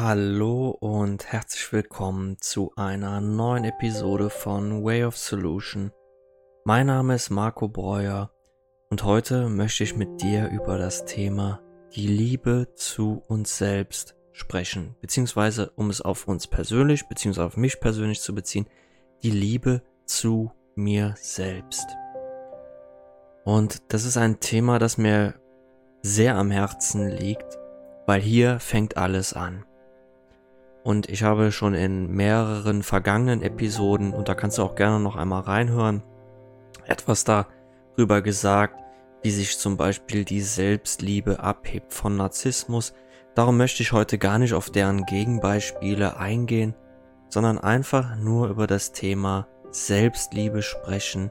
Hallo und herzlich willkommen zu einer neuen Episode von Way of Solution. Mein Name ist Marco Breuer und heute möchte ich mit dir über das Thema die Liebe zu uns selbst sprechen, beziehungsweise um es auf uns persönlich, beziehungsweise auf mich persönlich zu beziehen, die Liebe zu mir selbst. Und das ist ein Thema, das mir sehr am Herzen liegt, weil hier fängt alles an. Und ich habe schon in mehreren vergangenen Episoden, und da kannst du auch gerne noch einmal reinhören, etwas darüber gesagt, wie sich zum Beispiel die Selbstliebe abhebt von Narzissmus. Darum möchte ich heute gar nicht auf deren Gegenbeispiele eingehen, sondern einfach nur über das Thema Selbstliebe sprechen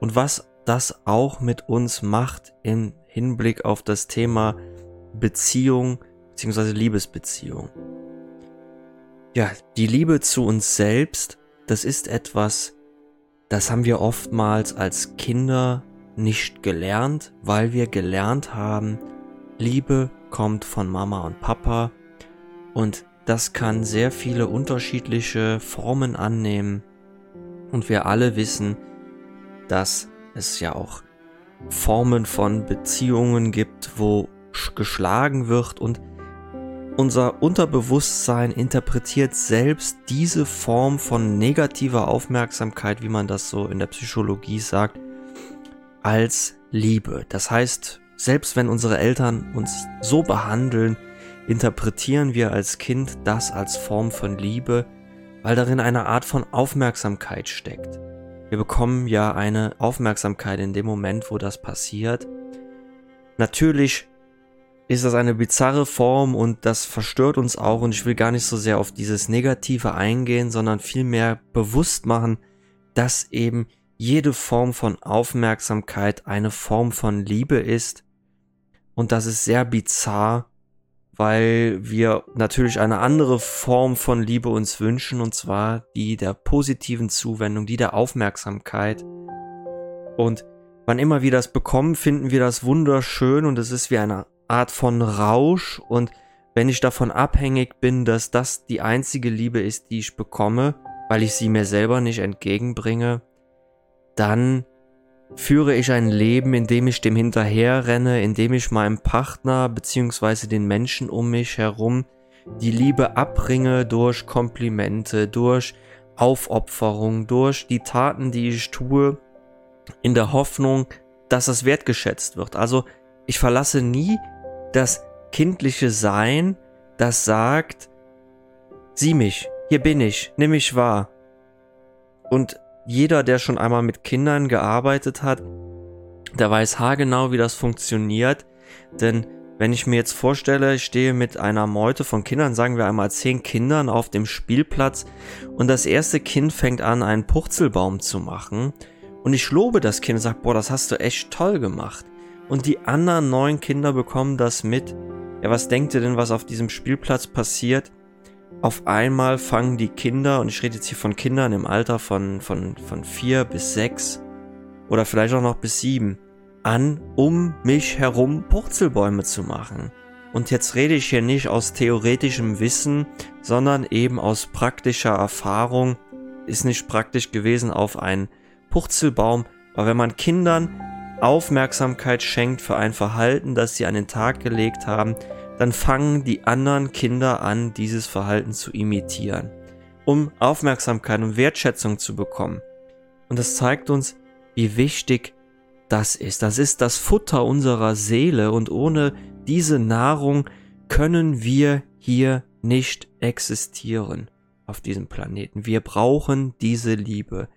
und was das auch mit uns macht im Hinblick auf das Thema Beziehung bzw. Liebesbeziehung. Ja, die Liebe zu uns selbst, das ist etwas, das haben wir oftmals als Kinder nicht gelernt, weil wir gelernt haben, Liebe kommt von Mama und Papa. Und das kann sehr viele unterschiedliche Formen annehmen. Und wir alle wissen, dass es ja auch Formen von Beziehungen gibt, wo geschlagen wird. Und unser Unterbewusstsein interpretiert selbst diese Form von negativer Aufmerksamkeit, wie man das so in der Psychologie sagt, als Liebe. Das heißt, selbst wenn unsere Eltern uns so behandeln, interpretieren wir als Kind das als Form von Liebe, weil darin eine Art von Aufmerksamkeit steckt. Wir bekommen ja eine Aufmerksamkeit in dem Moment, wo das passiert. Natürlich ist das eine bizarre Form und das verstört uns auch und ich will gar nicht so sehr auf dieses Negative eingehen, sondern vielmehr bewusst machen, dass eben jede Form von Aufmerksamkeit eine Form von Liebe ist. Und das ist sehr bizarr, weil wir natürlich eine andere Form von Liebe uns wünschen und zwar die der positiven Zuwendung, die der Aufmerksamkeit. Und wann immer wir das bekommen, finden wir das wunderschön und es ist wie eine Art von Rausch und wenn ich davon abhängig bin, dass das die einzige Liebe ist, die ich bekomme, weil ich sie mir selber nicht entgegenbringe, dann führe ich ein Leben, in dem ich dem hinterherrenne, in dem ich meinem Partner bzw. den Menschen um mich herum die Liebe abbringe durch Komplimente, durch Aufopferung, durch die Taten, die ich tue, in der Hoffnung, dass das wertgeschätzt wird. Also ich verlasse nie das kindliche Sein, das sagt, sieh mich, hier bin ich, nimm mich wahr. Und jeder, der schon einmal mit Kindern gearbeitet hat, der weiß haargenau, wie das funktioniert. Denn wenn ich mir jetzt vorstelle, ich stehe mit einer Meute von Kindern, sagen wir einmal zehn Kindern auf dem Spielplatz und das erste Kind fängt an, einen Purzelbaum zu machen und ich lobe das Kind und sage, boah, das hast du echt toll gemacht und die anderen neun Kinder bekommen das mit. Ja, was denkt ihr denn, was auf diesem Spielplatz passiert? Auf einmal fangen die Kinder, und ich rede jetzt hier von Kindern im Alter von, von, von vier bis sechs oder vielleicht auch noch bis sieben, an, um mich herum Purzelbäume zu machen. Und jetzt rede ich hier nicht aus theoretischem Wissen, sondern eben aus praktischer Erfahrung. Ist nicht praktisch gewesen auf einen Purzelbaum, aber wenn man Kindern Aufmerksamkeit schenkt für ein Verhalten, das sie an den Tag gelegt haben, dann fangen die anderen Kinder an, dieses Verhalten zu imitieren, um Aufmerksamkeit und Wertschätzung zu bekommen. Und das zeigt uns, wie wichtig das ist. Das ist das Futter unserer Seele und ohne diese Nahrung können wir hier nicht existieren auf diesem Planeten. Wir brauchen diese Liebe.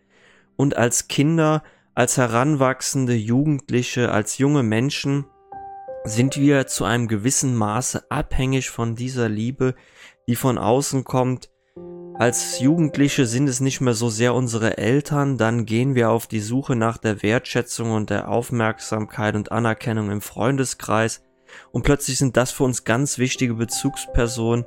Und als Kinder als heranwachsende Jugendliche, als junge Menschen sind wir zu einem gewissen Maße abhängig von dieser Liebe, die von außen kommt. Als Jugendliche sind es nicht mehr so sehr unsere Eltern, dann gehen wir auf die Suche nach der Wertschätzung und der Aufmerksamkeit und Anerkennung im Freundeskreis und plötzlich sind das für uns ganz wichtige Bezugspersonen.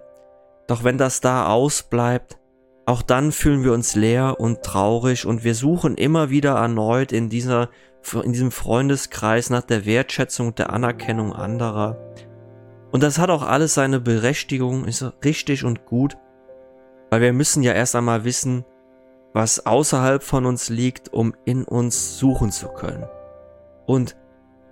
Doch wenn das da ausbleibt, auch dann fühlen wir uns leer und traurig und wir suchen immer wieder erneut in dieser in diesem Freundeskreis nach der Wertschätzung und der Anerkennung anderer. Und das hat auch alles seine Berechtigung, ist richtig und gut, weil wir müssen ja erst einmal wissen, was außerhalb von uns liegt, um in uns suchen zu können. Und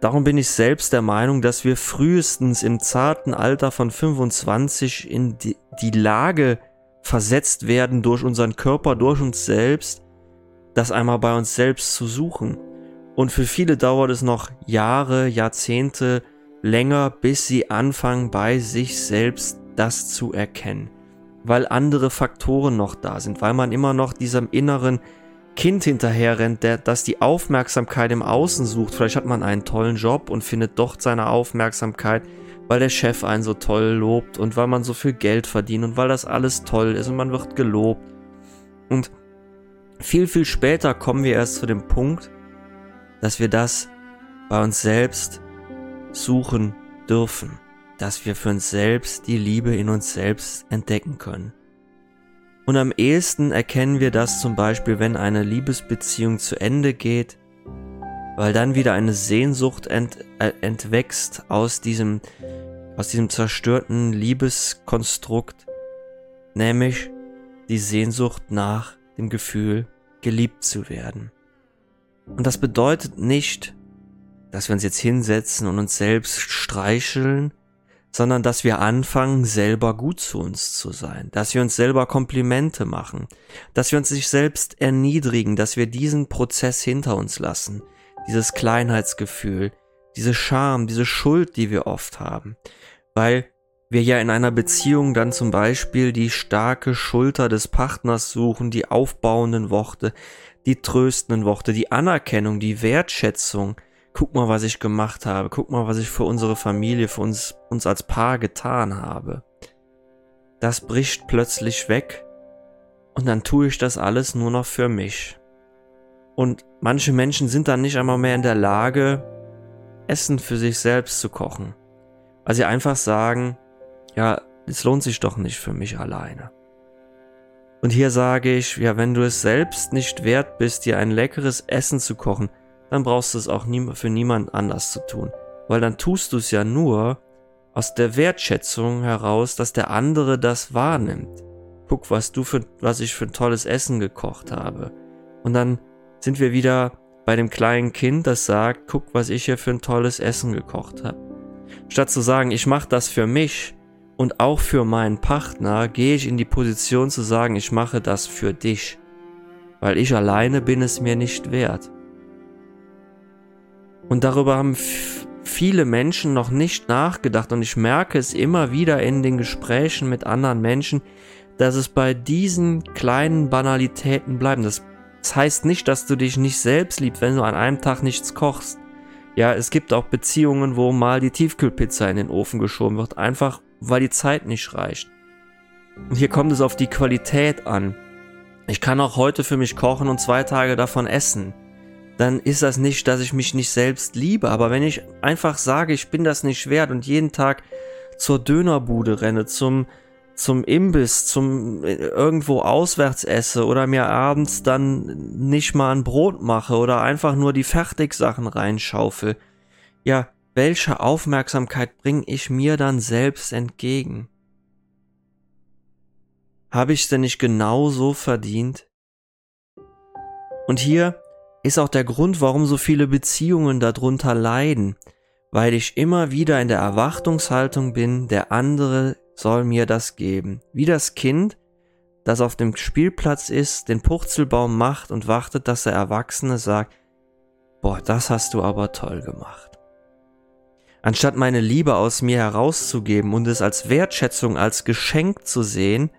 darum bin ich selbst der Meinung, dass wir frühestens im zarten Alter von 25 in die, die Lage versetzt werden durch unseren Körper, durch uns selbst, das einmal bei uns selbst zu suchen. Und für viele dauert es noch Jahre, Jahrzehnte länger, bis sie anfangen, bei sich selbst das zu erkennen. Weil andere Faktoren noch da sind, weil man immer noch diesem inneren Kind hinterherrennt, der, das die Aufmerksamkeit im Außen sucht. Vielleicht hat man einen tollen Job und findet dort seine Aufmerksamkeit, weil der Chef einen so toll lobt und weil man so viel Geld verdient und weil das alles toll ist und man wird gelobt. Und viel, viel später kommen wir erst zu dem Punkt, dass wir das bei uns selbst suchen dürfen, dass wir für uns selbst die Liebe in uns selbst entdecken können. Und am ehesten erkennen wir das zum Beispiel, wenn eine Liebesbeziehung zu Ende geht, weil dann wieder eine Sehnsucht ent, äh, entwächst aus diesem, aus diesem zerstörten Liebeskonstrukt, nämlich die Sehnsucht nach dem Gefühl, geliebt zu werden. Und das bedeutet nicht, dass wir uns jetzt hinsetzen und uns selbst streicheln, sondern dass wir anfangen, selber gut zu uns zu sein, dass wir uns selber Komplimente machen, dass wir uns sich selbst erniedrigen, dass wir diesen Prozess hinter uns lassen, dieses Kleinheitsgefühl, diese Scham, diese Schuld, die wir oft haben, weil wir ja in einer Beziehung dann zum Beispiel die starke Schulter des Partners suchen, die aufbauenden Worte, die tröstenden Worte, die Anerkennung, die Wertschätzung. Guck mal, was ich gemacht habe. Guck mal, was ich für unsere Familie, für uns, uns als Paar getan habe. Das bricht plötzlich weg und dann tue ich das alles nur noch für mich. Und manche Menschen sind dann nicht einmal mehr in der Lage, Essen für sich selbst zu kochen. Weil sie einfach sagen, ja, es lohnt sich doch nicht für mich alleine. Und hier sage ich, ja, wenn du es selbst nicht wert bist, dir ein leckeres Essen zu kochen, dann brauchst du es auch nie, für niemand anders zu tun. Weil dann tust du es ja nur aus der Wertschätzung heraus, dass der andere das wahrnimmt. Guck, was du für, was ich für ein tolles Essen gekocht habe. Und dann sind wir wieder bei dem kleinen Kind, das sagt, guck, was ich hier für ein tolles Essen gekocht habe. Statt zu sagen, ich mache das für mich, und auch für meinen Partner gehe ich in die Position zu sagen, ich mache das für dich, weil ich alleine bin es mir nicht wert. Und darüber haben viele Menschen noch nicht nachgedacht und ich merke es immer wieder in den Gesprächen mit anderen Menschen, dass es bei diesen kleinen Banalitäten bleibt. Das, das heißt nicht, dass du dich nicht selbst liebst, wenn du an einem Tag nichts kochst. Ja, es gibt auch Beziehungen, wo mal die Tiefkühlpizza in den Ofen geschoben wird, einfach weil die Zeit nicht reicht. Und hier kommt es auf die Qualität an. Ich kann auch heute für mich kochen und zwei Tage davon essen. Dann ist das nicht, dass ich mich nicht selbst liebe, aber wenn ich einfach sage, ich bin das nicht wert und jeden Tag zur Dönerbude renne, zum, zum Imbiss, zum äh, irgendwo auswärts esse oder mir abends dann nicht mal ein Brot mache oder einfach nur die Fertigsachen reinschaufel. Ja, welche Aufmerksamkeit bringe ich mir dann selbst entgegen? Habe ich es denn nicht genauso verdient? Und hier ist auch der Grund, warum so viele Beziehungen darunter leiden, weil ich immer wieder in der Erwartungshaltung bin, der andere soll mir das geben. Wie das Kind, das auf dem Spielplatz ist, den Purzelbaum macht und wartet, dass der Erwachsene sagt, boah, das hast du aber toll gemacht. Anstatt meine Liebe aus mir herauszugeben und es als Wertschätzung, als Geschenk zu sehen,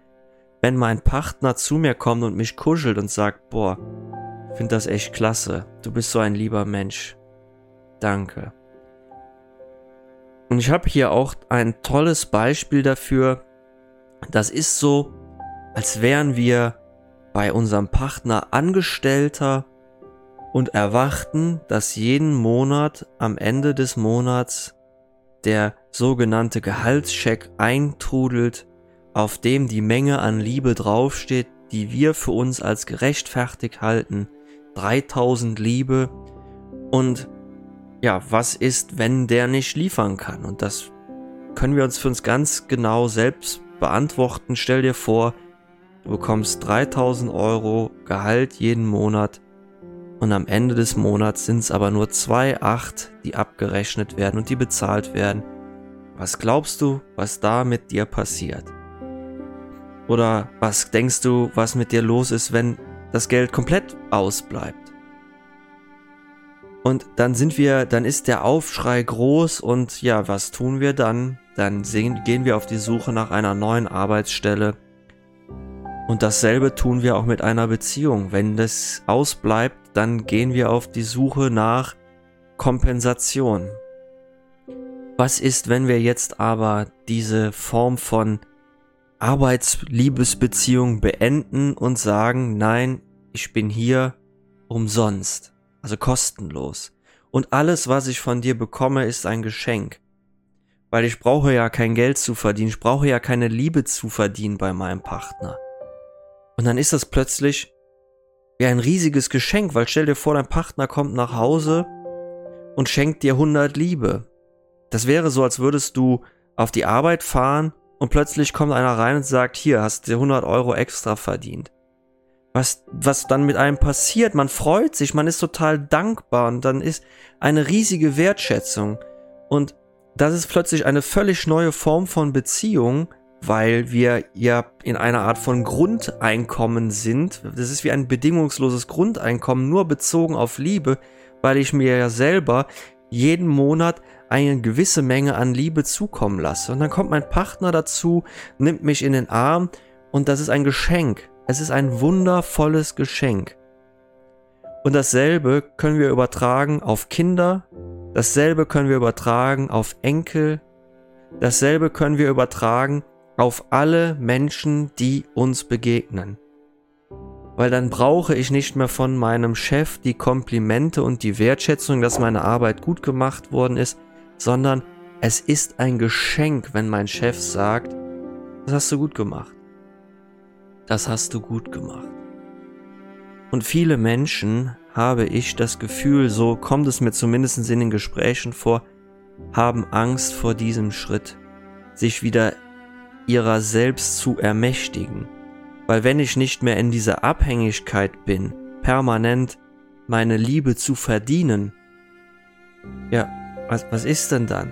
wenn mein Partner zu mir kommt und mich kuschelt und sagt, boah, find das echt klasse, du bist so ein lieber Mensch. Danke. Und ich habe hier auch ein tolles Beispiel dafür. Das ist so, als wären wir bei unserem Partner Angestellter und erwarten, dass jeden Monat am Ende des Monats der sogenannte Gehaltscheck eintrudelt, auf dem die Menge an Liebe draufsteht, die wir für uns als gerechtfertigt halten. 3000 Liebe und ja, was ist, wenn der nicht liefern kann? Und das können wir uns für uns ganz genau selbst beantworten. Stell dir vor, du bekommst 3000 Euro Gehalt jeden Monat und am Ende des Monats sind es aber nur 2,8, die abgerechnet werden und die bezahlt werden. Was glaubst du, was da mit dir passiert? Oder was denkst du, was mit dir los ist, wenn das Geld komplett ausbleibt? Und dann sind wir, dann ist der Aufschrei groß und ja, was tun wir dann? Dann gehen wir auf die Suche nach einer neuen Arbeitsstelle. Und dasselbe tun wir auch mit einer Beziehung. Wenn das ausbleibt, dann gehen wir auf die Suche nach Kompensation. Was ist, wenn wir jetzt aber diese Form von Arbeitsliebesbeziehung beenden und sagen, nein, ich bin hier umsonst, also kostenlos. Und alles, was ich von dir bekomme, ist ein Geschenk. Weil ich brauche ja kein Geld zu verdienen, ich brauche ja keine Liebe zu verdienen bei meinem Partner. Und dann ist das plötzlich wie ein riesiges Geschenk, weil stell dir vor, dein Partner kommt nach Hause und schenkt dir 100 Liebe. Das wäre so, als würdest du auf die Arbeit fahren und plötzlich kommt einer rein und sagt, hier, hast du 100 Euro extra verdient. Was, was dann mit einem passiert, man freut sich, man ist total dankbar und dann ist eine riesige Wertschätzung. Und das ist plötzlich eine völlig neue Form von Beziehung, weil wir ja in einer Art von Grundeinkommen sind. Das ist wie ein bedingungsloses Grundeinkommen, nur bezogen auf Liebe, weil ich mir ja selber jeden Monat eine gewisse Menge an Liebe zukommen lasse. Und dann kommt mein Partner dazu, nimmt mich in den Arm und das ist ein Geschenk. Es ist ein wundervolles Geschenk. Und dasselbe können wir übertragen auf Kinder, dasselbe können wir übertragen auf Enkel, dasselbe können wir übertragen auf alle Menschen, die uns begegnen weil dann brauche ich nicht mehr von meinem Chef die Komplimente und die Wertschätzung, dass meine Arbeit gut gemacht worden ist, sondern es ist ein Geschenk, wenn mein Chef sagt, das hast du gut gemacht. Das hast du gut gemacht. Und viele Menschen, habe ich das Gefühl, so kommt es mir zumindest in den Gesprächen vor, haben Angst vor diesem Schritt, sich wieder ihrer selbst zu ermächtigen weil wenn ich nicht mehr in dieser Abhängigkeit bin, permanent meine Liebe zu verdienen, ja, was, was ist denn dann?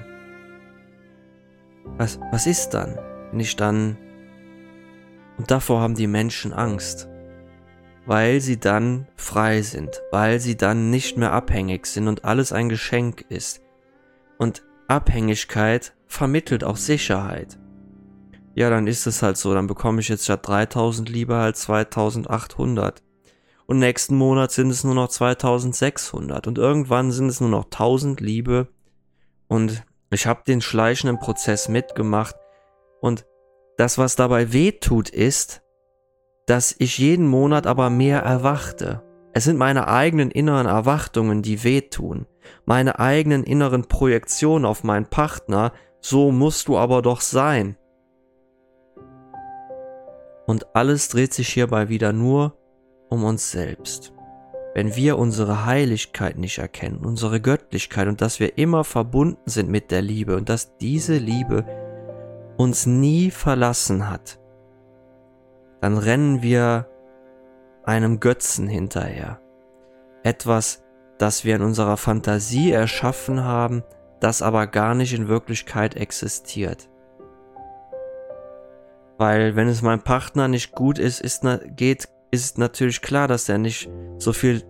Was, was ist dann, wenn ich dann... Und davor haben die Menschen Angst, weil sie dann frei sind, weil sie dann nicht mehr abhängig sind und alles ein Geschenk ist. Und Abhängigkeit vermittelt auch Sicherheit ja, dann ist es halt so, dann bekomme ich jetzt statt 3000 lieber halt 2800. Und nächsten Monat sind es nur noch 2600 und irgendwann sind es nur noch 1000 Liebe und ich habe den schleichenden Prozess mitgemacht und das, was dabei weh tut, ist, dass ich jeden Monat aber mehr erwachte. Es sind meine eigenen inneren Erwartungen, die wehtun, meine eigenen inneren Projektionen auf meinen Partner, so musst du aber doch sein. Und alles dreht sich hierbei wieder nur um uns selbst. Wenn wir unsere Heiligkeit nicht erkennen, unsere Göttlichkeit und dass wir immer verbunden sind mit der Liebe und dass diese Liebe uns nie verlassen hat, dann rennen wir einem Götzen hinterher. Etwas, das wir in unserer Fantasie erschaffen haben, das aber gar nicht in Wirklichkeit existiert. Weil wenn es meinem Partner nicht gut ist, ist, geht, ist natürlich klar, dass er nicht so viel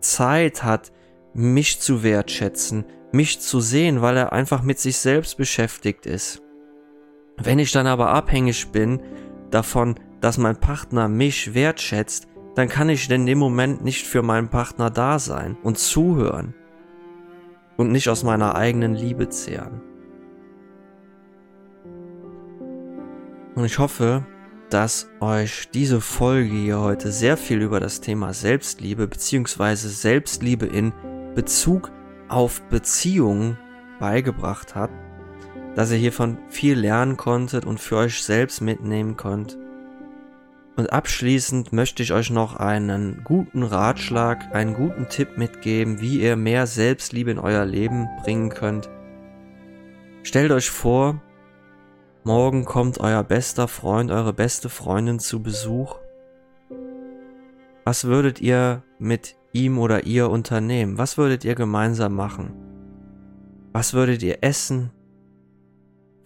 Zeit hat, mich zu wertschätzen, mich zu sehen, weil er einfach mit sich selbst beschäftigt ist. Wenn ich dann aber abhängig bin davon, dass mein Partner mich wertschätzt, dann kann ich in dem Moment nicht für meinen Partner da sein und zuhören und nicht aus meiner eigenen Liebe zehren. Und ich hoffe, dass euch diese Folge hier heute sehr viel über das Thema Selbstliebe bzw. Selbstliebe in Bezug auf Beziehungen beigebracht hat, dass ihr hiervon viel lernen konntet und für euch selbst mitnehmen könnt. Und abschließend möchte ich euch noch einen guten Ratschlag, einen guten Tipp mitgeben, wie ihr mehr Selbstliebe in euer Leben bringen könnt. Stellt euch vor, morgen kommt euer bester Freund, eure beste Freundin zu Besuch. Was würdet ihr mit ihm oder ihr unternehmen? Was würdet ihr gemeinsam machen? Was würdet ihr essen?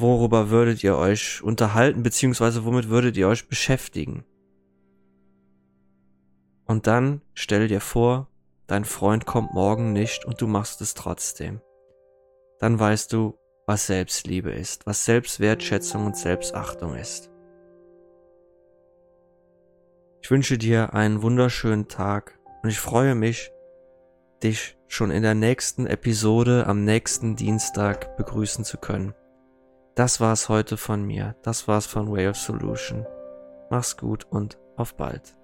Worüber würdet ihr euch unterhalten, beziehungsweise womit würdet ihr euch beschäftigen? Und dann stell dir vor, dein Freund kommt morgen nicht und du machst es trotzdem. Dann weißt du, was Selbstliebe ist, was Selbstwertschätzung und Selbstachtung ist. Ich wünsche dir einen wunderschönen Tag und ich freue mich, dich schon in der nächsten Episode am nächsten Dienstag begrüßen zu können. Das war's heute von mir. Das war's von Way of Solution. Mach's gut und auf bald.